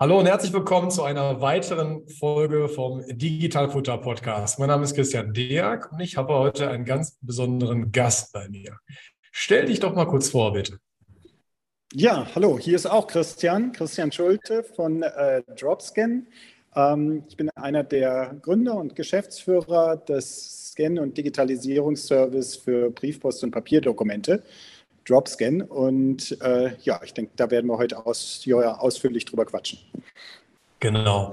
Hallo und herzlich willkommen zu einer weiteren Folge vom Digitalfutter Podcast. Mein Name ist Christian Deak und ich habe heute einen ganz besonderen Gast bei mir. Stell dich doch mal kurz vor, bitte. Ja, hallo, hier ist auch Christian, Christian Schulte von äh, Dropscan. Ähm, ich bin einer der Gründer und Geschäftsführer des Scan- und Digitalisierungsservice für Briefpost und Papierdokumente. Dropscan. Und äh, ja, ich denke, da werden wir heute aus, ja, ausführlich drüber quatschen. Genau.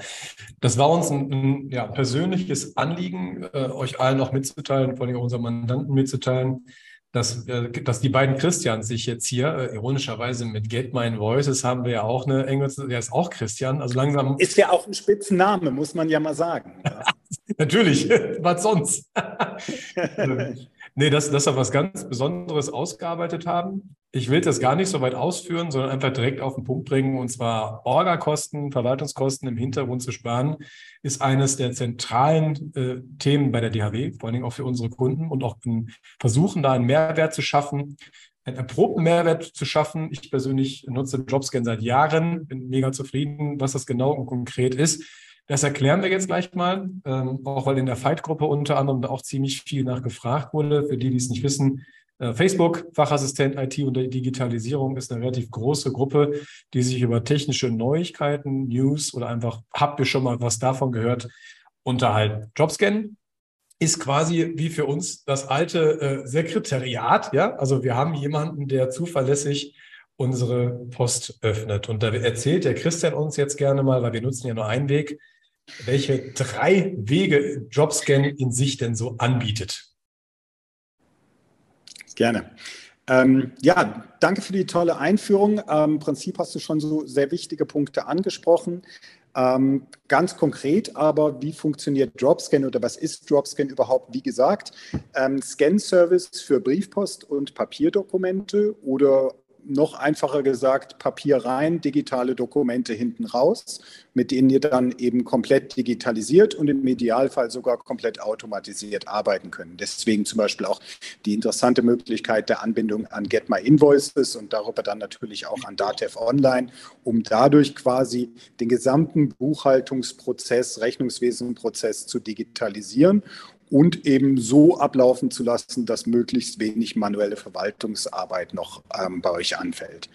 Das war uns ein, ein ja, persönliches Anliegen, äh, euch allen auch mitzuteilen, vor allem unseren Mandanten mitzuteilen, dass, äh, dass die beiden Christians sich jetzt hier, äh, ironischerweise mit Get My Voices haben wir ja auch eine enge, der ist auch Christian, also langsam. Ist ja auch ein Spitzenname, muss man ja mal sagen. Natürlich, was sonst? Nee, dass, dass wir was ganz Besonderes ausgearbeitet haben. Ich will das gar nicht so weit ausführen, sondern einfach direkt auf den Punkt bringen. Und zwar Orgakosten, Verwaltungskosten im Hintergrund zu sparen, ist eines der zentralen äh, Themen bei der DHW, vor allen Dingen auch für unsere Kunden und auch versuchen, da einen Mehrwert zu schaffen, einen erprobten Mehrwert zu schaffen. Ich persönlich nutze Jobscan seit Jahren, bin mega zufrieden, was das genau und konkret ist. Das erklären wir jetzt gleich mal, ähm, auch weil in der Fight-Gruppe unter anderem auch ziemlich viel nachgefragt wurde. Für die, die es nicht wissen, äh, Facebook, Fachassistent IT und Digitalisierung ist eine relativ große Gruppe, die sich über technische Neuigkeiten, News oder einfach, habt ihr schon mal was davon gehört, unterhalten. Jobscan ist quasi wie für uns das alte äh, Sekretariat. Ja, also wir haben jemanden, der zuverlässig unsere Post öffnet. Und da erzählt der Christian uns jetzt gerne mal, weil wir nutzen ja nur einen Weg, welche drei Wege Jobscan in sich denn so anbietet. Gerne. Ähm, ja, danke für die tolle Einführung. Ähm, Im Prinzip hast du schon so sehr wichtige Punkte angesprochen. Ähm, ganz konkret aber, wie funktioniert Dropscan oder was ist Dropscan überhaupt? Wie gesagt, ähm, Scan-Service für Briefpost und Papierdokumente oder noch einfacher gesagt, Papier rein, digitale Dokumente hinten raus, mit denen ihr dann eben komplett digitalisiert und im Idealfall sogar komplett automatisiert arbeiten können. Deswegen zum Beispiel auch die interessante Möglichkeit der Anbindung an Get My Invoices und darüber dann natürlich auch an Datev Online, um dadurch quasi den gesamten Buchhaltungsprozess, Rechnungswesenprozess zu digitalisieren und eben so ablaufen zu lassen, dass möglichst wenig manuelle Verwaltungsarbeit noch ähm, bei euch anfällt.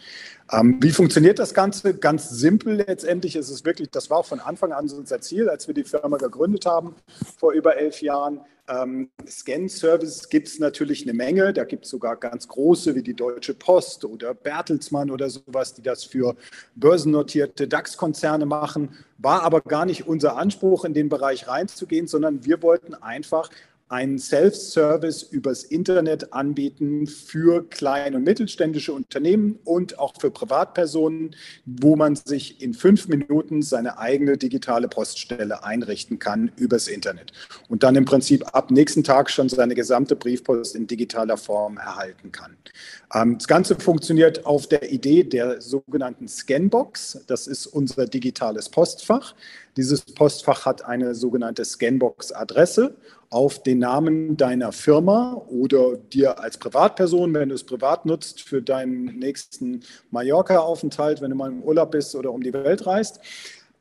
Ähm, wie funktioniert das Ganze? Ganz simpel letztendlich ist es wirklich, das war auch von Anfang an unser Ziel, als wir die Firma gegründet haben vor über elf Jahren. Ähm, Scan-Services gibt es natürlich eine Menge. Da gibt es sogar ganz große wie die Deutsche Post oder Bertelsmann oder sowas, die das für börsennotierte DAX-Konzerne machen. War aber gar nicht unser Anspruch, in den Bereich reinzugehen, sondern wir wollten einfach einen Self-Service übers Internet anbieten für kleine und mittelständische Unternehmen und auch für Privatpersonen, wo man sich in fünf Minuten seine eigene digitale Poststelle einrichten kann übers Internet und dann im Prinzip ab nächsten Tag schon seine gesamte Briefpost in digitaler Form erhalten kann. Ähm, das Ganze funktioniert auf der Idee der sogenannten Scanbox. Das ist unser digitales Postfach. Dieses Postfach hat eine sogenannte Scanbox-Adresse auf den Namen deiner Firma oder dir als Privatperson, wenn du es privat nutzt, für deinen nächsten Mallorca-Aufenthalt, wenn du mal im Urlaub bist oder um die Welt reist.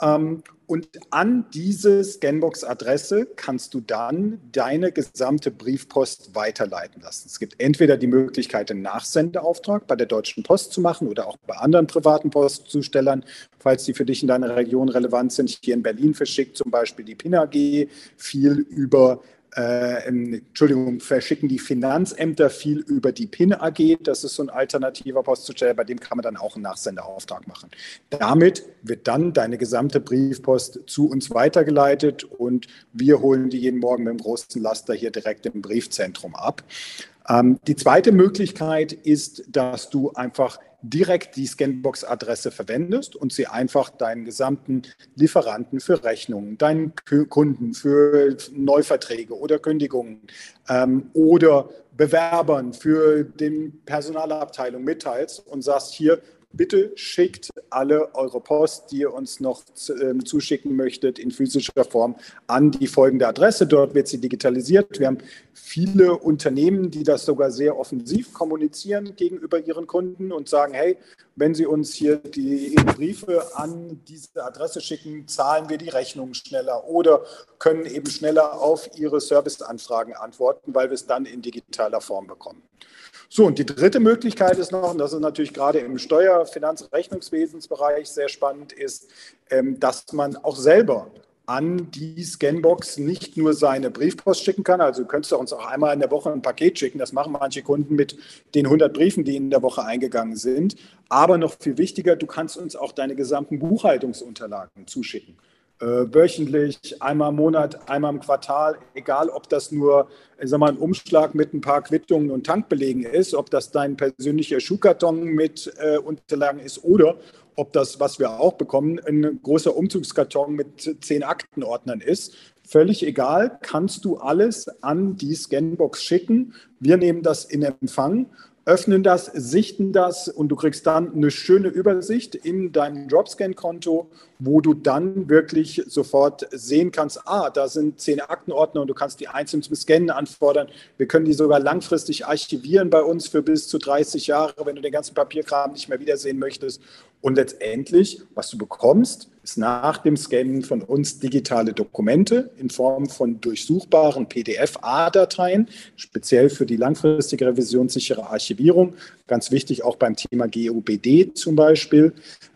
Ähm, und an diese Scanbox-Adresse kannst du dann deine gesamte Briefpost weiterleiten lassen. Es gibt entweder die Möglichkeit, einen Nachsendeauftrag bei der Deutschen Post zu machen oder auch bei anderen privaten Postzustellern, falls die für dich in deiner Region relevant sind. Hier in Berlin verschickt zum Beispiel die PIN AG viel über äh, Entschuldigung, verschicken die Finanzämter viel über die PIN AG. Das ist so ein alternativer Postzusteller, bei dem kann man dann auch einen Nachsenderauftrag machen. Damit wird dann deine gesamte Briefpost zu uns weitergeleitet und wir holen die jeden Morgen mit dem großen Laster hier direkt im Briefzentrum ab. Ähm, die zweite Möglichkeit ist, dass du einfach direkt die Scanbox-Adresse verwendest und sie einfach deinen gesamten Lieferanten für Rechnungen, deinen Kunden für Neuverträge oder Kündigungen ähm, oder Bewerbern für die Personalabteilung mitteilst und sagst, hier, bitte schickt alle eure Post, die ihr uns noch ähm, zuschicken möchtet, in physischer Form an die folgende Adresse. Dort wird sie digitalisiert. Wir haben viele Unternehmen, die das sogar sehr offensiv kommunizieren gegenüber ihren Kunden und sagen, hey, wenn Sie uns hier die Briefe an diese Adresse schicken, zahlen wir die Rechnungen schneller oder können eben schneller auf Ihre Serviceanfragen antworten, weil wir es dann in digitaler Form bekommen. So, und die dritte Möglichkeit ist noch, und das ist natürlich gerade im Steuer-, Finanz-, Rechnungswesensbereich sehr spannend, ist, ähm, dass man auch selber an die Scanbox nicht nur seine Briefpost schicken kann. Also du könntest uns auch einmal in der Woche ein Paket schicken. Das machen manche Kunden mit den 100 Briefen, die in der Woche eingegangen sind. Aber noch viel wichtiger, du kannst uns auch deine gesamten Buchhaltungsunterlagen zuschicken äh, wöchentlich, einmal im Monat, einmal im Quartal, egal ob das nur sag mal, ein Umschlag mit ein paar Quittungen und Tankbelegen ist, ob das dein persönlicher Schuhkarton mit äh, Unterlagen ist oder ob das, was wir auch bekommen, ein großer Umzugskarton mit zehn Aktenordnern ist. Völlig egal, kannst du alles an die Scanbox schicken. Wir nehmen das in Empfang öffnen das, sichten das und du kriegst dann eine schöne Übersicht in deinem Dropscan-Konto, wo du dann wirklich sofort sehen kannst, ah, da sind zehn Aktenordner und du kannst die einzeln zum Scannen anfordern. Wir können die sogar langfristig archivieren bei uns für bis zu 30 Jahre, wenn du den ganzen Papierkram nicht mehr wiedersehen möchtest. Und letztendlich, was du bekommst, ist nach dem Scannen von uns digitale Dokumente in Form von durchsuchbaren PDF-A-Dateien, speziell für die langfristige revisionssichere Archivierung. Ganz wichtig auch beim Thema GOBD zum Beispiel.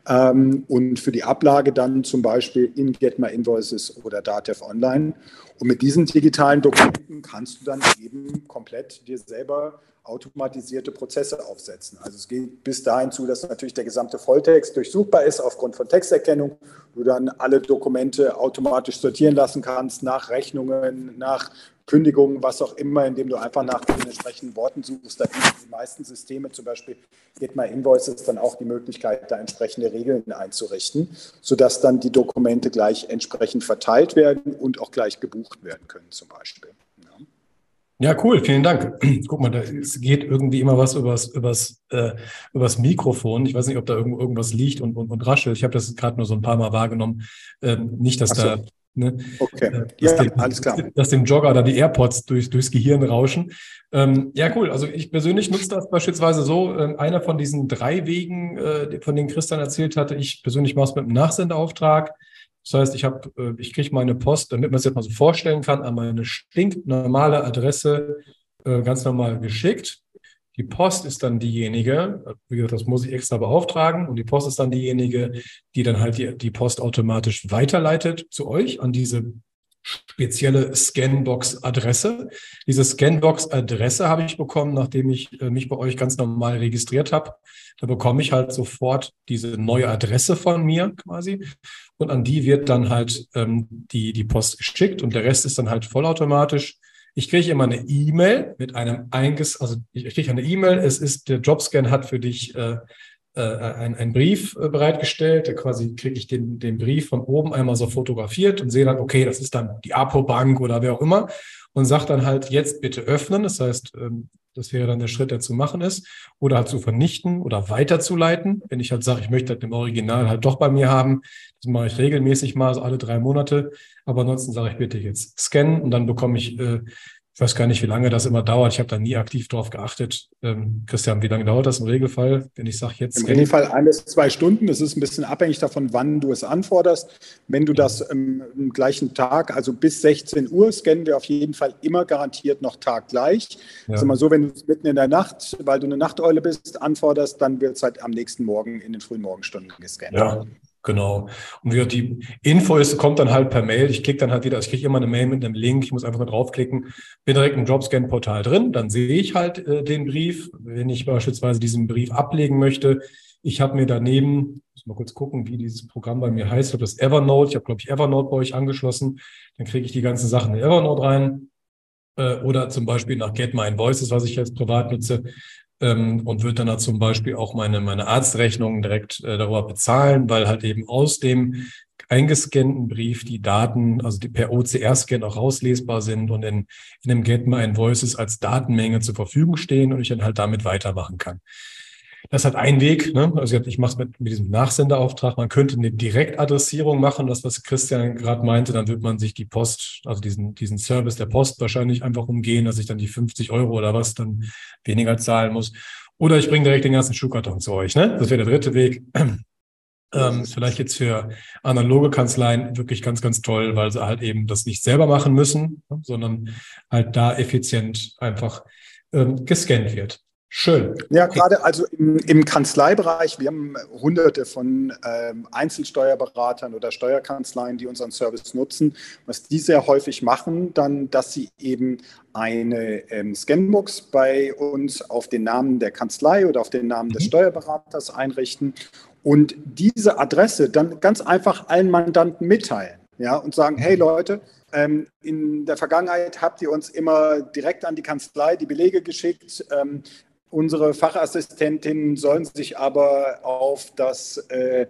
Ähm, und für die Ablage dann zum Beispiel in Get My Invoices oder Datev Online. Und mit diesen digitalen Dokumenten kannst du dann eben komplett dir selber automatisierte Prozesse aufsetzen. Also es geht bis dahin zu, dass natürlich der gesamte Volltext durchsuchbar ist aufgrund von Texterkennung. Du dann alle Dokumente automatisch sortieren lassen kannst nach Rechnungen, nach Kündigungen, was auch immer, indem du einfach nach den entsprechenden Worten suchst. Da bieten die meisten Systeme, zum Beispiel Get My Invoices, dann auch die Möglichkeit, da entsprechende Regeln einzurichten, sodass dann die Dokumente gleich entsprechend verteilt werden und auch gleich gebucht werden können, zum Beispiel. Ja, cool, vielen Dank. Guck mal, da, es geht irgendwie immer was übers, übers, äh, übers Mikrofon. Ich weiß nicht, ob da irgendwo irgendwas liegt und, und, und raschelt. Ich habe das gerade nur so ein paar Mal wahrgenommen. Ähm, nicht, dass so. da Ne? Okay, äh, ja, dem, alles klar. Dass dem Jogger da die AirPods durch, durchs Gehirn rauschen. Ähm, ja, cool. Also ich persönlich nutze das beispielsweise so. Äh, einer von diesen drei Wegen, äh, von denen Christian erzählt hatte, ich persönlich mache es mit einem Nachsendeauftrag. Das heißt, ich habe, äh, ich kriege meine Post, damit man es jetzt mal so vorstellen kann, an meine stinknormale Adresse äh, ganz normal geschickt. Die Post ist dann diejenige, wie gesagt, das muss ich extra beauftragen, und die Post ist dann diejenige, die dann halt die, die Post automatisch weiterleitet zu euch an diese spezielle Scanbox-Adresse. Diese Scanbox-Adresse habe ich bekommen, nachdem ich äh, mich bei euch ganz normal registriert habe. Da bekomme ich halt sofort diese neue Adresse von mir quasi. Und an die wird dann halt ähm, die, die Post geschickt und der Rest ist dann halt vollautomatisch. Ich kriege immer eine E-Mail mit einem einges, also ich kriege eine E-Mail, es ist, der Jobscan hat für dich äh, äh, ein, ein Brief äh, bereitgestellt. Da quasi kriege ich den, den Brief von oben einmal so fotografiert und sehe dann, okay, das ist dann die Apo-Bank oder wer auch immer und sage dann halt jetzt bitte öffnen. Das heißt, ähm, das wäre dann der Schritt, der zu machen ist. Oder halt zu vernichten oder weiterzuleiten. Wenn ich halt sage, ich möchte halt im Original halt doch bei mir haben, das mache ich regelmäßig mal, so alle drei Monate. Aber ansonsten sage ich bitte jetzt scannen und dann bekomme ich äh, ich weiß gar nicht, wie lange das immer dauert. Ich habe da nie aktiv drauf geachtet. Ähm, Christian, wie lange dauert das im Regelfall, wenn ich sage jetzt? Im Regelfall ein bis zwei Stunden. Das ist ein bisschen abhängig davon, wann du es anforderst. Wenn du das im, im gleichen Tag, also bis 16 Uhr, scannen wir auf jeden Fall immer garantiert noch taggleich. Ja. ist immer so, wenn du es mitten in der Nacht, weil du eine Nachteule bist, anforderst, dann wird es halt am nächsten Morgen in den frühen Morgenstunden gescannt. Ja. Genau. Und wie die Info ist, kommt dann halt per Mail. Ich klicke dann halt wieder, ich kriege immer eine Mail mit einem Link. Ich muss einfach nur draufklicken, bin direkt im Jobscan-Portal drin. Dann sehe ich halt äh, den Brief, wenn ich beispielsweise diesen Brief ablegen möchte. Ich habe mir daneben, muss mal kurz gucken, wie dieses Programm bei mir heißt. Ich habe das Evernote. Ich habe, glaube ich, Evernote bei euch angeschlossen. Dann kriege ich die ganzen Sachen in Evernote rein. Äh, oder zum Beispiel nach Get My Invoices, was ich jetzt privat nutze, ähm, und würde dann da zum Beispiel auch meine, meine Arztrechnungen direkt äh, darüber bezahlen, weil halt eben aus dem eingescannten Brief die Daten, also die per OCR-Scan auch rauslesbar sind und in, in dem Get My Invoices als Datenmenge zur Verfügung stehen und ich dann halt damit weitermachen kann. Das hat einen Weg. Ne? Also ich mache es mit, mit diesem Nachsenderauftrag. Man könnte eine Direktadressierung machen, das, was Christian gerade meinte. Dann wird man sich die Post, also diesen, diesen Service der Post wahrscheinlich einfach umgehen, dass ich dann die 50 Euro oder was dann weniger zahlen muss. Oder ich bringe direkt den ganzen Schuhkarton zu euch. Ne? Das wäre der dritte Weg. Ähm, vielleicht jetzt für analoge Kanzleien wirklich ganz, ganz toll, weil sie halt eben das nicht selber machen müssen, sondern halt da effizient einfach ähm, gescannt wird. Schön. Ja, gerade also im, im, Kanzleibereich, wir haben hunderte von ähm, Einzelsteuerberatern oder Steuerkanzleien, die unseren Service nutzen. Was die sehr häufig machen, dann, dass sie eben eine ähm, Scanbox bei uns auf den Namen der Kanzlei oder auf den Namen des mhm. Steuerberaters einrichten und diese Adresse dann ganz einfach allen Mandanten mitteilen ja, und sagen, hey Leute, ähm, in der Vergangenheit habt ihr uns immer direkt an die Kanzlei die Belege geschickt. Ähm, Unsere Fachassistentinnen sollen sich aber auf das äh,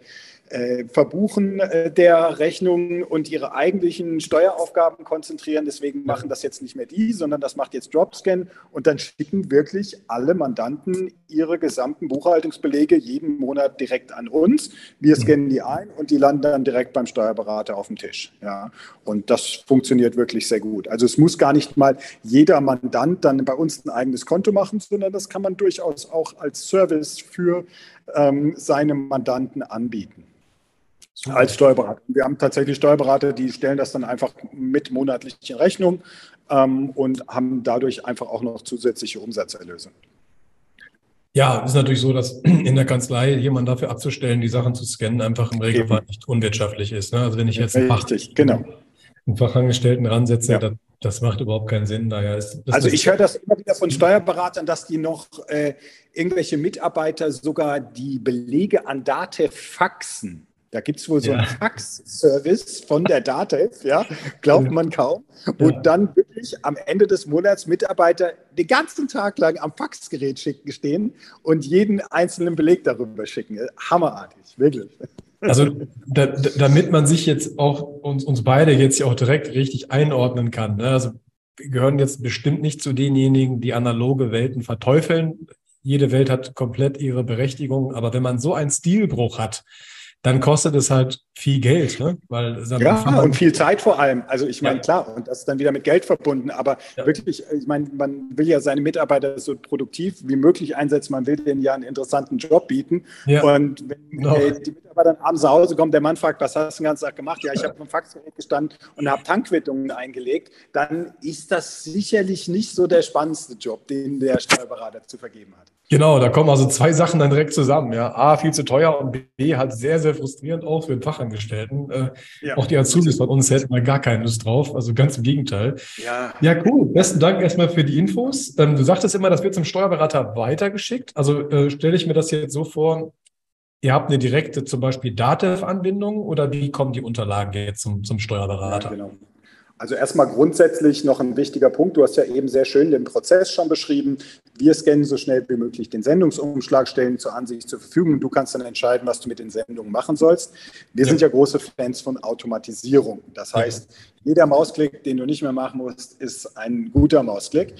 Verbuchen äh, der Rechnungen und ihre eigentlichen Steueraufgaben konzentrieren. Deswegen machen das jetzt nicht mehr die, sondern das macht jetzt Dropscan und dann schicken wirklich alle Mandanten ihre gesamten Buchhaltungsbelege jeden Monat direkt an uns. Wir scannen die ein und die landen dann direkt beim Steuerberater auf dem Tisch. Ja, und das funktioniert wirklich sehr gut. Also es muss gar nicht mal jeder Mandant dann bei uns ein eigenes Konto machen, sondern das kann man durchaus auch als Service für ähm, seine Mandanten anbieten. Als Steuerberater. Wir haben tatsächlich Steuerberater, die stellen das dann einfach mit monatlichen Rechnung ähm, und haben dadurch einfach auch noch zusätzliche Umsatzerlöse. Ja, es ist natürlich so, dass in der Kanzlei jemand dafür abzustellen, die Sachen zu scannen, einfach im Regelfall Eben. nicht unwirtschaftlich ist. Ne? Also wenn ich jetzt einen, Richtig, Fach, genau. einen Fachangestellten ransetze, ja. das, das, macht überhaupt keinen Sinn. Daher ist, also ich höre das immer wieder von Steuerberatern, dass die noch äh, irgendwelche Mitarbeiter sogar die Belege an Date faxen. Da gibt es wohl so einen Fax-Service von der Datev, ja, glaubt man kaum, wo dann wirklich am Ende des Monats Mitarbeiter den ganzen Tag lang am Faxgerät schicken, stehen und jeden einzelnen Beleg darüber schicken. Hammerartig, wirklich. Also da, damit man sich jetzt auch uns, uns beide jetzt ja auch direkt richtig einordnen kann. Ne? Also wir gehören jetzt bestimmt nicht zu denjenigen, die analoge Welten verteufeln. Jede Welt hat komplett ihre Berechtigung, aber wenn man so einen Stilbruch hat, dann kostet es halt viel Geld, ne? Weil ja, und viel Zeit vor allem. Also ich meine, ja. klar, und das ist dann wieder mit Geld verbunden, aber ja. wirklich, ich meine, man will ja seine Mitarbeiter so produktiv wie möglich einsetzen, man will denen ja einen interessanten Job bieten. Ja. Und wenn. Genau. die Mitarbeiter dann abends nach Hause kommen, der Mann fragt, was hast du den ganzen Tag gemacht? Ja, ich habe am Faxgerät gestanden und habe Tankquittungen eingelegt, dann ist das sicherlich nicht so der spannendste Job, den der Steuerberater zu vergeben hat. Genau, da kommen also zwei Sachen dann direkt zusammen. Ja. A, viel zu teuer und B, halt sehr, sehr frustrierend auch für den Fachangestellten. Äh, ja. Auch die Azubis von uns hätten mal gar keine Lust drauf. Also ganz im Gegenteil. Ja, ja cool. Besten Dank erstmal für die Infos. Ähm, du sagtest immer, das wird zum Steuerberater weitergeschickt. Also äh, stelle ich mir das jetzt so vor, ihr habt eine direkte zum Beispiel Datev-Anbindung oder wie kommen die Unterlagen jetzt zum, zum Steuerberater? Ja, genau. Also erstmal grundsätzlich noch ein wichtiger Punkt. Du hast ja eben sehr schön den Prozess schon beschrieben. Wir scannen so schnell wie möglich den Sendungsumschlag, stellen zur Ansicht zur Verfügung. Du kannst dann entscheiden, was du mit den Sendungen machen sollst. Wir ja. sind ja große Fans von Automatisierung. Das heißt, ja. jeder Mausklick, den du nicht mehr machen musst, ist ein guter Mausklick.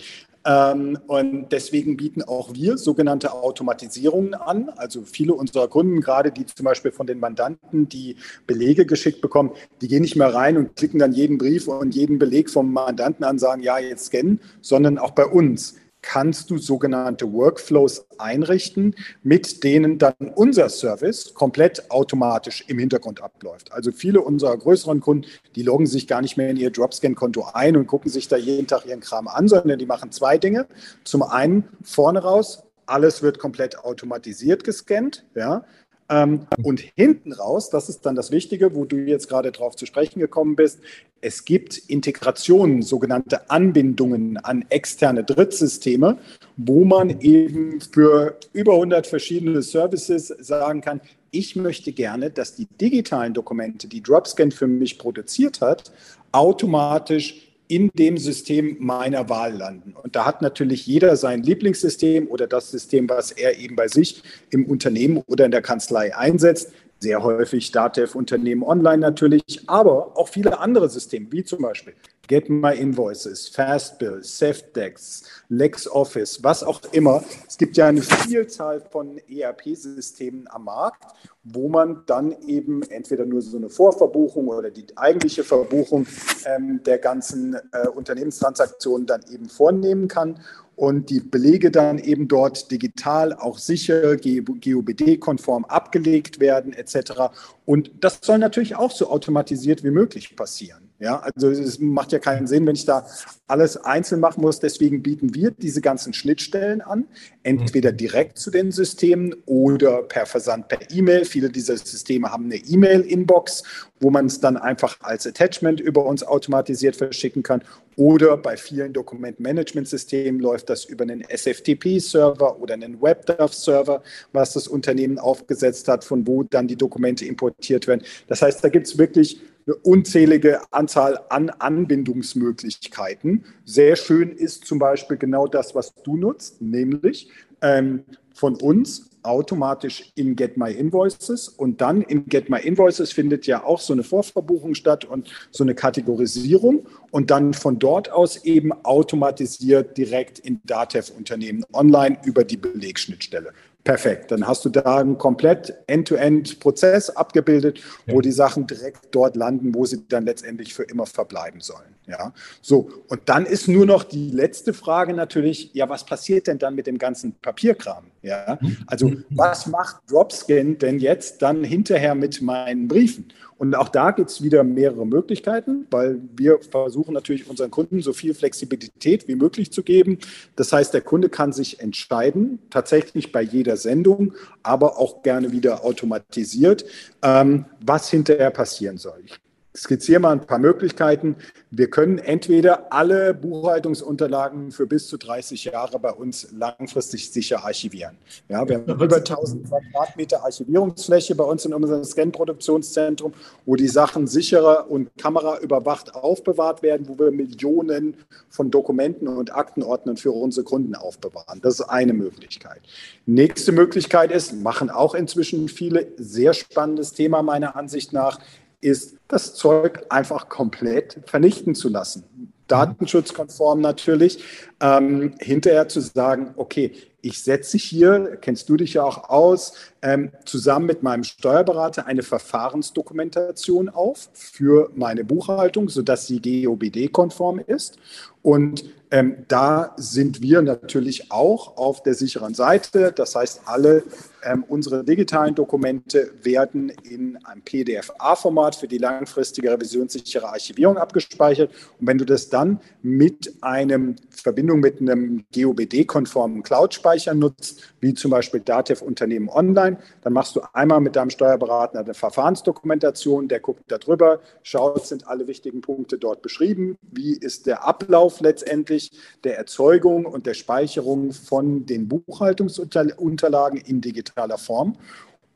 Ähm, und deswegen bieten auch wir sogenannte Automatisierungen an. Also viele unserer Kunden, gerade die zum Beispiel von den Mandanten, die Belege geschickt bekommen, die gehen nicht mehr rein und klicken dann jeden Brief und jeden Beleg vom Mandanten an, sagen, ja, jetzt scannen, sondern auch bei uns kannst du sogenannte Workflows einrichten, mit denen dann unser Service komplett automatisch im Hintergrund abläuft. Also viele unserer größeren Kunden, die loggen sich gar nicht mehr in ihr Dropscan-Konto ein und gucken sich da jeden Tag ihren Kram an, sondern die machen zwei Dinge. Zum einen vorne raus, alles wird komplett automatisiert gescannt, ja. Ähm, und hinten raus, das ist dann das Wichtige, wo du jetzt gerade drauf zu sprechen gekommen bist, es gibt Integrationen, sogenannte Anbindungen an externe Drittsysteme, wo man eben für über 100 verschiedene Services sagen kann, ich möchte gerne, dass die digitalen Dokumente, die Dropscan für mich produziert hat, automatisch in dem System meiner Wahl landen. Und da hat natürlich jeder sein Lieblingssystem oder das System, was er eben bei sich im Unternehmen oder in der Kanzlei einsetzt. Sehr häufig Datev Unternehmen online natürlich, aber auch viele andere Systeme, wie zum Beispiel Get My Invoices, Fastbill, Safdex, LexOffice, was auch immer. Es gibt ja eine Vielzahl von ERP-Systemen am Markt, wo man dann eben entweder nur so eine Vorverbuchung oder die eigentliche Verbuchung ähm, der ganzen äh, Unternehmenstransaktionen dann eben vornehmen kann und die Belege dann eben dort digital auch sicher, GUBD-konform abgelegt werden etc. Und das soll natürlich auch so automatisiert wie möglich passieren. Ja, also es macht ja keinen Sinn, wenn ich da alles einzeln machen muss. Deswegen bieten wir diese ganzen Schnittstellen an, entweder mhm. direkt zu den Systemen oder per Versand per E-Mail. Viele dieser Systeme haben eine E-Mail-Inbox, wo man es dann einfach als Attachment über uns automatisiert verschicken kann. Oder bei vielen Dokumentmanagement-Systemen läuft das über einen SFTP-Server oder einen WebDAV-Server, was das Unternehmen aufgesetzt hat, von wo dann die Dokumente importiert werden. Das heißt, da gibt es wirklich eine unzählige Anzahl an Anbindungsmöglichkeiten. Sehr schön ist zum Beispiel genau das, was du nutzt, nämlich ähm, von uns automatisch in Get My Invoices und dann in Get My Invoices findet ja auch so eine Vorverbuchung statt und so eine Kategorisierung und dann von dort aus eben automatisiert direkt in Datev Unternehmen online über die Belegschnittstelle. Perfekt. Dann hast du da einen komplett End-to-End-Prozess abgebildet, wo die Sachen direkt dort landen, wo sie dann letztendlich für immer verbleiben sollen. Ja, so. Und dann ist nur noch die letzte Frage natürlich, ja, was passiert denn dann mit dem ganzen Papierkram? Ja, also was macht Dropscan denn jetzt dann hinterher mit meinen Briefen? Und auch da gibt es wieder mehrere Möglichkeiten, weil wir versuchen natürlich unseren Kunden so viel Flexibilität wie möglich zu geben. Das heißt, der Kunde kann sich entscheiden, tatsächlich bei jeder Sendung, aber auch gerne wieder automatisiert, ähm, was hinterher passieren soll. Ich skizziere mal ein paar Möglichkeiten. Wir können entweder alle Buchhaltungsunterlagen für bis zu 30 Jahre bei uns langfristig sicher archivieren. Ja, wir haben über 1000 Quadratmeter Archivierungsfläche bei uns in unserem Scan-Produktionszentrum, wo die Sachen sicherer und kameraüberwacht aufbewahrt werden, wo wir Millionen von Dokumenten und Aktenordnern für unsere Kunden aufbewahren. Das ist eine Möglichkeit. Nächste Möglichkeit ist, machen auch inzwischen viele, sehr spannendes Thema meiner Ansicht nach, ist, das Zeug einfach komplett vernichten zu lassen. Datenschutzkonform natürlich, ähm, hinterher zu sagen, okay, ich setze hier, kennst du dich ja auch aus, ähm, zusammen mit meinem Steuerberater eine Verfahrensdokumentation auf für meine Buchhaltung, sodass sie GOBD-konform ist. Und ähm, da sind wir natürlich auch auf der sicheren Seite. Das heißt, alle ähm, unsere digitalen Dokumente werden in einem PDF-A-Format für die langfristige revisionssichere Archivierung abgespeichert. Und wenn du das dann mit einem Verbindung mit einem GOBD-konformen Cloud-Speicher nutzt, wie zum Beispiel Datev Unternehmen Online, dann machst du einmal mit deinem Steuerberater eine Verfahrensdokumentation, der guckt da drüber, schaut, sind alle wichtigen Punkte dort beschrieben, wie ist der Ablauf letztendlich der Erzeugung und der Speicherung von den Buchhaltungsunterlagen in digitaler Form.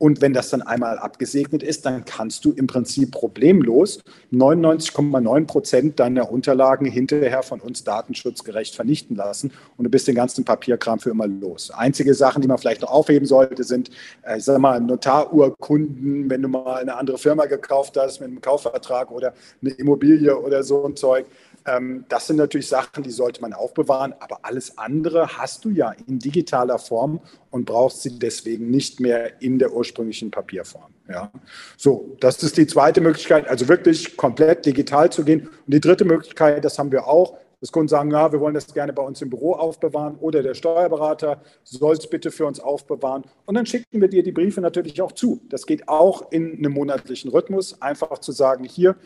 Und wenn das dann einmal abgesegnet ist, dann kannst du im Prinzip problemlos 99,9 Prozent deiner Unterlagen hinterher von uns datenschutzgerecht vernichten lassen und du bist den ganzen Papierkram für immer los. Einzige Sachen, die man vielleicht noch aufheben sollte, sind, äh, ich sag mal, Notarurkunden, wenn du mal eine andere Firma gekauft hast mit einem Kaufvertrag oder eine Immobilie oder so ein Zeug. Ähm, das sind natürlich Sachen, die sollte man aufbewahren, aber alles andere hast du ja in digitaler Form und brauchst sie deswegen nicht mehr in der ursprünglichen Papierform. Ja. So, das ist die zweite Möglichkeit, also wirklich komplett digital zu gehen. Und die dritte Möglichkeit, das haben wir auch, dass Kunden sagen, ja, wir wollen das gerne bei uns im Büro aufbewahren oder der Steuerberater soll es bitte für uns aufbewahren. Und dann schicken wir dir die Briefe natürlich auch zu. Das geht auch in einem monatlichen Rhythmus, einfach zu sagen, hier,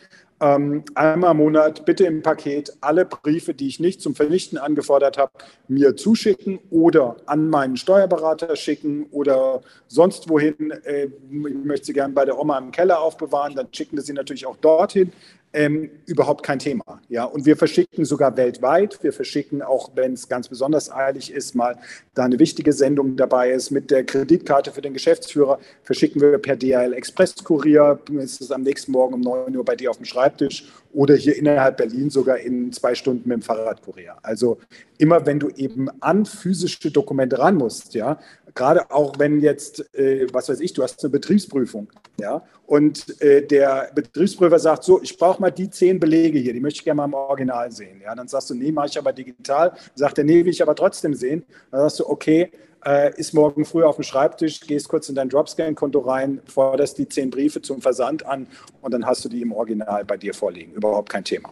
ähm, einmal im Monat bitte im Paket alle Briefe, die ich nicht zum Vernichten angefordert habe, mir zuschicken oder an meinen Steuerberater schicken oder sonst wohin. Äh, ich möchte sie gerne bei der Oma im Keller aufbewahren, dann schicken wir sie natürlich auch dorthin. Ähm, überhaupt kein Thema. Ja, und wir verschicken sogar weltweit. Wir verschicken auch, wenn es ganz besonders eilig ist, mal da eine wichtige Sendung dabei ist mit der Kreditkarte für den Geschäftsführer, verschicken wir per DHL Express Kurier. Ist es am nächsten Morgen um 9 Uhr bei dir auf dem Schreibtisch oder hier innerhalb Berlin sogar in zwei Stunden mit dem Fahrradkurier. Also immer, wenn du eben an physische Dokumente ran musst, ja, gerade auch wenn jetzt, äh, was weiß ich, du hast eine Betriebsprüfung, ja, und äh, der Betriebsprüfer sagt, so, ich brauche mal die zehn Belege hier, die möchte ich gerne mal im Original sehen. Ja, dann sagst du, nee, mache ich aber digital. Sagt er, nee, will ich aber trotzdem sehen. Dann sagst du, okay, äh, ist morgen früh auf dem Schreibtisch, gehst kurz in dein Dropscan-Konto rein, forderst die zehn Briefe zum Versand an und dann hast du die im Original bei dir vorliegen. Überhaupt kein Thema.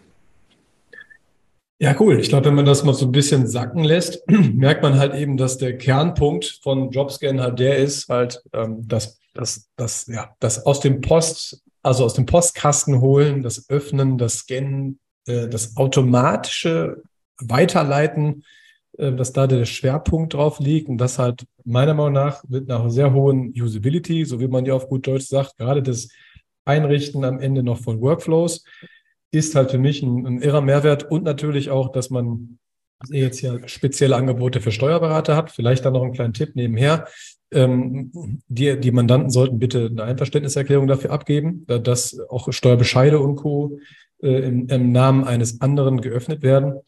Ja, cool. Ich glaube, wenn man das mal so ein bisschen sacken lässt, merkt man halt eben, dass der Kernpunkt von Jobscan halt der ist, halt, ähm, dass das, das, ja, das aus dem Post, also aus dem Postkasten holen, das Öffnen, das Scannen, äh, das automatische Weiterleiten, äh, dass da der Schwerpunkt drauf liegt und das halt meiner Meinung nach mit einer sehr hohen Usability, so wie man ja auf gut Deutsch sagt, gerade das Einrichten am Ende noch von Workflows ist halt für mich ein, ein irrer Mehrwert und natürlich auch, dass man jetzt ja spezielle Angebote für Steuerberater hat. Vielleicht dann noch einen kleinen Tipp nebenher. Ähm, die, die Mandanten sollten bitte eine Einverständniserklärung dafür abgeben, dass auch Steuerbescheide und Co. Äh, im, im Namen eines anderen geöffnet werden.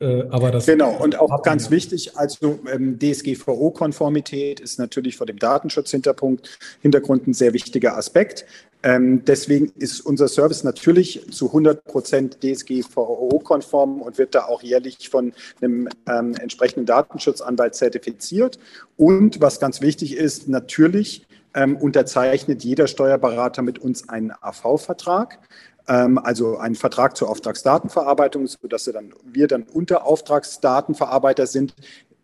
Äh, aber das genau, und auch ganz wichtig, also ähm, DSGVO-Konformität ist natürlich vor dem Datenschutzhintergrund ein sehr wichtiger Aspekt. Ähm, deswegen ist unser Service natürlich zu 100 Prozent DSGVO-konform und wird da auch jährlich von einem ähm, entsprechenden Datenschutzanwalt zertifiziert. Und was ganz wichtig ist, natürlich ähm, unterzeichnet jeder Steuerberater mit uns einen AV-Vertrag. Ähm, also einen Vertrag zur Auftragsdatenverarbeitung, sodass wir dann, wir dann Unterauftragsdatenverarbeiter sind,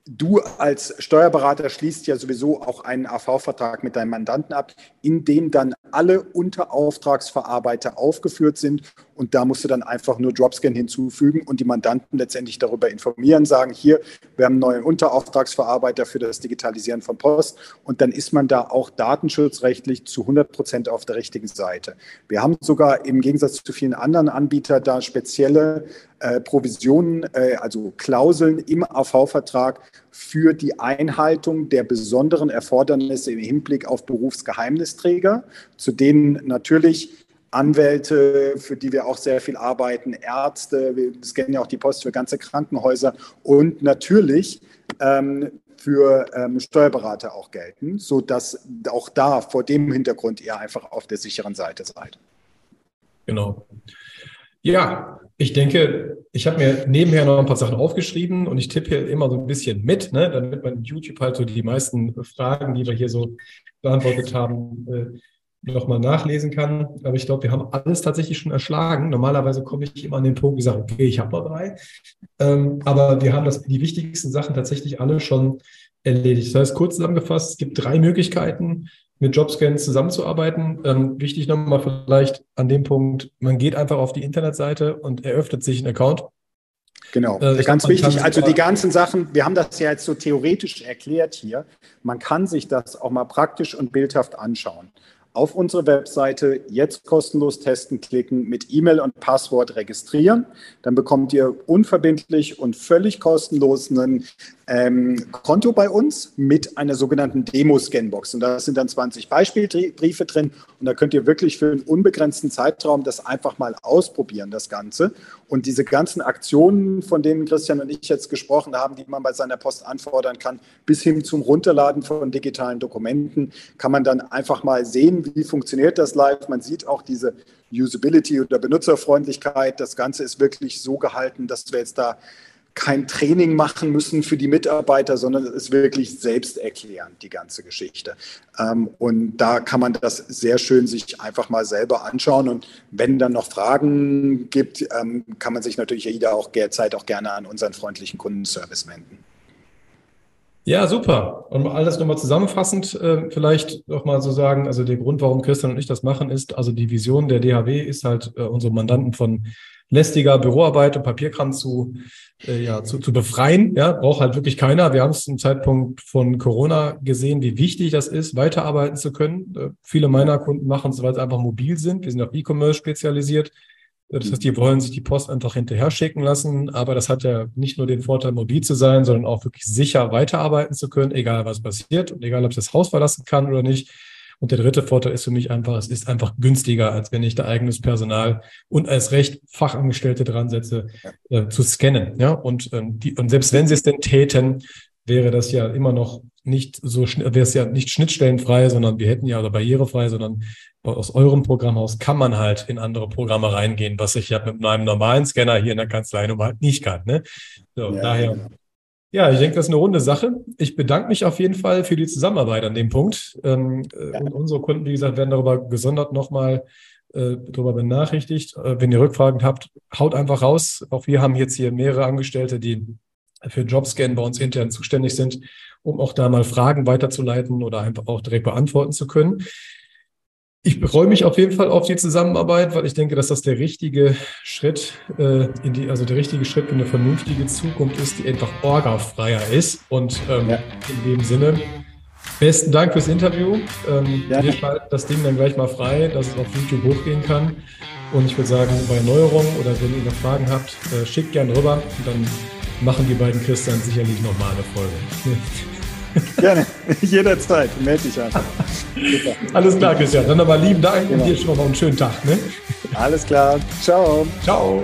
Du als Steuerberater schließt ja sowieso auch einen AV-Vertrag mit deinem Mandanten ab, in dem dann alle Unterauftragsverarbeiter aufgeführt sind. Und da musst du dann einfach nur Dropscan hinzufügen und die Mandanten letztendlich darüber informieren, sagen, hier, wir haben einen neuen Unterauftragsverarbeiter für das Digitalisieren von Post. Und dann ist man da auch datenschutzrechtlich zu 100 Prozent auf der richtigen Seite. Wir haben sogar im Gegensatz zu vielen anderen Anbietern da spezielle äh, Provisionen, äh, also Klauseln im AV-Vertrag für die Einhaltung der besonderen Erfordernisse im Hinblick auf Berufsgeheimnisträger, zu denen natürlich Anwälte, für die wir auch sehr viel arbeiten, Ärzte, wir scannen ja auch die Post für ganze Krankenhäuser und natürlich ähm, für ähm, Steuerberater auch gelten, sodass auch da vor dem Hintergrund ihr einfach auf der sicheren Seite seid. Genau. Ja, ich denke, ich habe mir nebenher noch ein paar Sachen aufgeschrieben und ich tippe hier immer so ein bisschen mit, ne, damit man YouTube halt so die meisten Fragen, die wir hier so beantwortet haben, äh, nochmal nachlesen kann. Aber ich glaube, wir haben alles tatsächlich schon erschlagen. Normalerweise komme ich immer an den Punkt, ich sage, okay, ich habe noch drei. Ähm, aber wir haben das, die wichtigsten Sachen tatsächlich alle schon erledigt. Das heißt, kurz zusammengefasst, es gibt drei Möglichkeiten, mit Jobscan zusammenzuarbeiten. Ähm, wichtig nochmal vielleicht an dem Punkt, man geht einfach auf die Internetseite und eröffnet sich einen Account. Genau, äh, ganz glaub, wichtig. Also die ganzen Sachen, wir haben das ja jetzt so theoretisch erklärt hier. Man kann sich das auch mal praktisch und bildhaft anschauen auf unsere Webseite jetzt kostenlos testen klicken, mit E-Mail und Passwort registrieren. Dann bekommt ihr unverbindlich und völlig kostenlos ein ähm, Konto bei uns mit einer sogenannten Demo-Scanbox. Und da sind dann 20 Beispielbriefe drin. Und da könnt ihr wirklich für einen unbegrenzten Zeitraum das einfach mal ausprobieren, das Ganze. Und diese ganzen Aktionen, von denen Christian und ich jetzt gesprochen haben, die man bei seiner Post anfordern kann, bis hin zum Runterladen von digitalen Dokumenten, kann man dann einfach mal sehen, wie funktioniert das live. Man sieht auch diese Usability oder Benutzerfreundlichkeit. Das Ganze ist wirklich so gehalten, dass wir jetzt da kein Training machen müssen für die Mitarbeiter, sondern es ist wirklich selbsterklärend, die ganze Geschichte. Ähm, und da kann man das sehr schön sich einfach mal selber anschauen. Und wenn dann noch Fragen gibt, ähm, kann man sich natürlich jeder auch derzeit auch gerne an unseren freundlichen Kundenservice wenden. Ja, super. Und alles nochmal zusammenfassend äh, vielleicht nochmal so sagen, also der Grund, warum Christian und ich das machen, ist, also die Vision der DHW ist halt, äh, unsere Mandanten von lästiger Büroarbeit und Papierkram zu, äh, ja, zu, zu befreien. Ja, braucht halt wirklich keiner. Wir haben es zum Zeitpunkt von Corona gesehen, wie wichtig das ist, weiterarbeiten zu können. Äh, viele meiner Kunden machen es, weil sie einfach mobil sind. Wir sind auf E-Commerce spezialisiert. Das heißt, die wollen sich die Post einfach hinterher schicken lassen, aber das hat ja nicht nur den Vorteil, mobil zu sein, sondern auch wirklich sicher weiterarbeiten zu können, egal was passiert und egal, ob ich das Haus verlassen kann oder nicht. Und der dritte Vorteil ist für mich einfach, es ist einfach günstiger, als wenn ich da eigenes Personal und als Recht Fachangestellte dran setze, äh, zu scannen. Ja, und, ähm, die, und selbst wenn sie es denn täten, wäre das ja immer noch nicht so, wäre es ja nicht schnittstellenfrei, sondern wir hätten ja oder barrierefrei, sondern aus eurem Programm aus kann man halt in andere Programme reingehen, was ich ja mit meinem normalen Scanner hier in der Kanzlei nun halt nicht kann. Ne? So, ja, daher, genau. ja, ich denke, das ist eine runde Sache. Ich bedanke mich auf jeden Fall für die Zusammenarbeit an dem Punkt. Ähm, ja. Und unsere Kunden, wie gesagt, werden darüber gesondert nochmal äh, darüber benachrichtigt. Äh, wenn ihr Rückfragen habt, haut einfach raus. Auch wir haben jetzt hier mehrere Angestellte, die für Jobscan bei uns intern zuständig sind, um auch da mal Fragen weiterzuleiten oder einfach auch direkt beantworten zu können. Ich freue mich auf jeden Fall auf die Zusammenarbeit, weil ich denke, dass das der richtige Schritt äh, in die, also der richtige Schritt in eine vernünftige Zukunft ist, die einfach orgafreier ist. Und ähm, ja. in dem Sinne, besten Dank fürs Interview. Ähm, ja. Wir schalten das Ding dann gleich mal frei, dass es auf YouTube hochgehen kann. Und ich würde sagen, bei Neuerungen oder wenn ihr noch Fragen habt, äh, schickt gern rüber und dann machen die beiden Christian sicherlich nochmal eine Folge. Gerne, jederzeit. Melde dich einfach. Super. Alles klar, Christian. Dann nochmal lieben Dank genau. und dir schon noch einen schönen Tag. Ne? Alles klar. Ciao. Ciao.